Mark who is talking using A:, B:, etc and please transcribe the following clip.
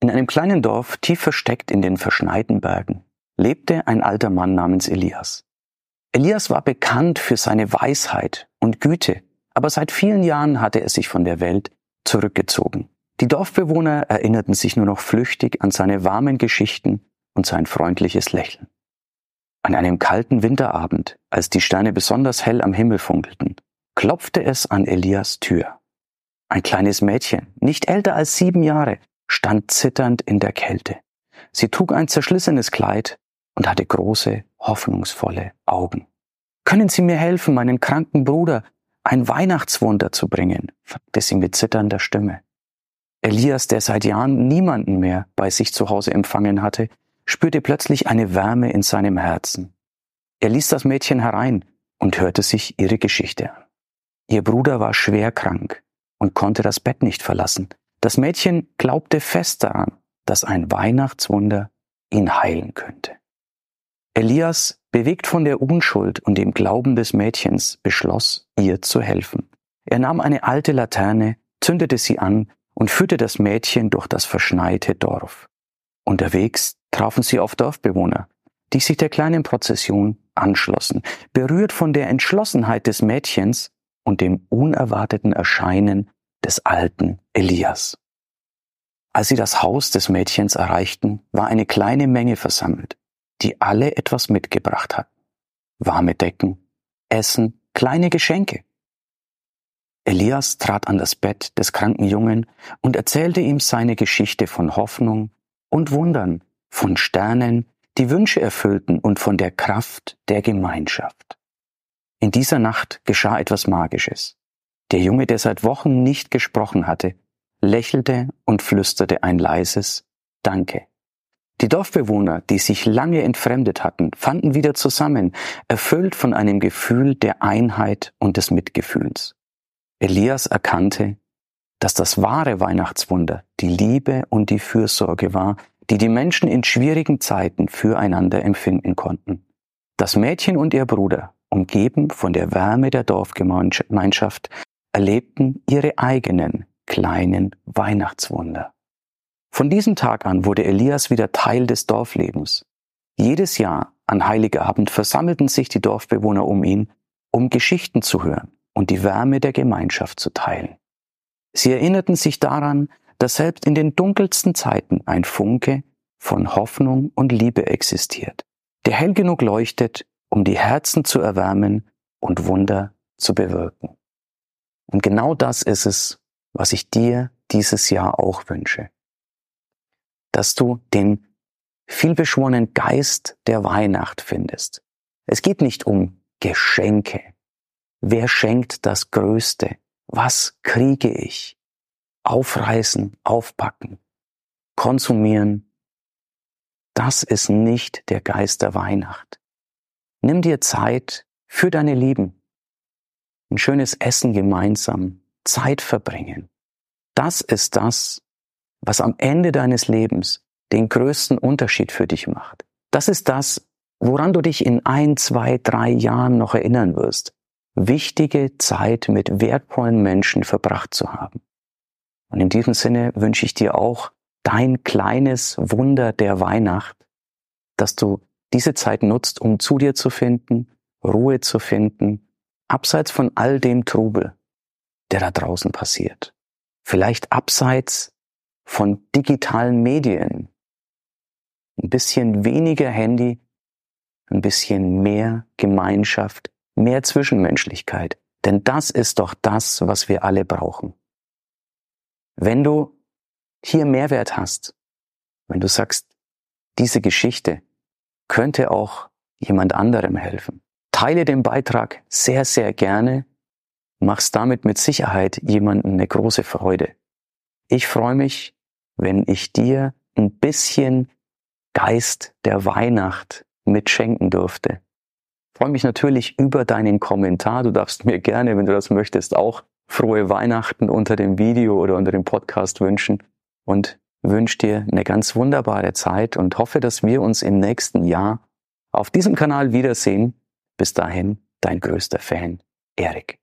A: In einem kleinen Dorf, tief versteckt in den verschneiten Bergen, lebte ein alter Mann namens Elias. Elias war bekannt für seine Weisheit und Güte, aber seit vielen Jahren hatte er sich von der Welt zurückgezogen. Die Dorfbewohner erinnerten sich nur noch flüchtig an seine warmen Geschichten und sein freundliches Lächeln. An einem kalten Winterabend, als die Sterne besonders hell am Himmel funkelten, klopfte es an Elias Tür. Ein kleines Mädchen, nicht älter als sieben Jahre, stand zitternd in der Kälte. Sie trug ein zerschlissenes Kleid und hatte große, hoffnungsvolle Augen. Können Sie mir helfen, meinen kranken Bruder ein Weihnachtswunder zu bringen? fragte sie mit zitternder Stimme. Elias, der seit Jahren niemanden mehr bei sich zu Hause empfangen hatte, spürte plötzlich eine Wärme in seinem Herzen. Er ließ das Mädchen herein und hörte sich ihre Geschichte an. Ihr Bruder war schwer krank und konnte das Bett nicht verlassen. Das Mädchen glaubte fest daran, dass ein Weihnachtswunder ihn heilen könnte. Elias, bewegt von der Unschuld und dem Glauben des Mädchens, beschloss, ihr zu helfen. Er nahm eine alte Laterne, zündete sie an und führte das Mädchen durch das verschneite Dorf. Unterwegs trafen sie auf Dorfbewohner, die sich der kleinen Prozession anschlossen, berührt von der Entschlossenheit des Mädchens und dem unerwarteten Erscheinen des alten Elias. Als sie das Haus des Mädchens erreichten, war eine kleine Menge versammelt, die alle etwas mitgebracht hatten. Warme Decken, Essen, kleine Geschenke. Elias trat an das Bett des kranken Jungen und erzählte ihm seine Geschichte von Hoffnung und Wundern, von Sternen, die Wünsche erfüllten und von der Kraft der Gemeinschaft. In dieser Nacht geschah etwas Magisches. Der Junge, der seit Wochen nicht gesprochen hatte, lächelte und flüsterte ein leises Danke. Die Dorfbewohner, die sich lange entfremdet hatten, fanden wieder zusammen, erfüllt von einem Gefühl der Einheit und des Mitgefühls. Elias erkannte, dass das wahre Weihnachtswunder die Liebe und die Fürsorge war, die die Menschen in schwierigen Zeiten füreinander empfinden konnten. Das Mädchen und ihr Bruder, umgeben von der Wärme der Dorfgemeinschaft, erlebten ihre eigenen kleinen Weihnachtswunder. Von diesem Tag an wurde Elias wieder Teil des Dorflebens. Jedes Jahr an Heiligabend versammelten sich die Dorfbewohner um ihn, um Geschichten zu hören und die Wärme der Gemeinschaft zu teilen. Sie erinnerten sich daran, dass selbst in den dunkelsten Zeiten ein Funke von Hoffnung und Liebe existiert, der hell genug leuchtet, um die Herzen zu erwärmen und Wunder zu bewirken. Und genau das ist es, was ich dir dieses Jahr auch wünsche. Dass du den vielbeschworenen Geist der Weihnacht findest. Es geht nicht um Geschenke. Wer schenkt das Größte? Was kriege ich? Aufreißen, aufpacken, konsumieren. Das ist nicht der Geist der Weihnacht. Nimm dir Zeit für deine Lieben. Ein schönes Essen gemeinsam, Zeit verbringen. Das ist das, was am Ende deines Lebens den größten Unterschied für dich macht. Das ist das, woran du dich in ein, zwei, drei Jahren noch erinnern wirst wichtige Zeit mit wertvollen Menschen verbracht zu haben. Und in diesem Sinne wünsche ich dir auch dein kleines Wunder der Weihnacht, dass du diese Zeit nutzt, um zu dir zu finden, Ruhe zu finden, abseits von all dem Trubel, der da draußen passiert. Vielleicht abseits von digitalen Medien. Ein bisschen weniger Handy, ein bisschen mehr Gemeinschaft, mehr Zwischenmenschlichkeit. Denn das ist doch das, was wir alle brauchen. Wenn du hier Mehrwert hast, wenn du sagst, diese Geschichte könnte auch jemand anderem helfen, teile den Beitrag sehr, sehr gerne, machst damit mit Sicherheit jemanden eine große Freude. Ich freue mich, wenn ich dir ein bisschen Geist der Weihnacht mitschenken durfte freue mich natürlich über deinen Kommentar. Du darfst mir gerne, wenn du das möchtest, auch frohe Weihnachten unter dem Video oder unter dem Podcast wünschen und wünsche dir eine ganz wunderbare Zeit und hoffe, dass wir uns im nächsten Jahr auf diesem Kanal wiedersehen. Bis dahin, dein größter Fan, Erik.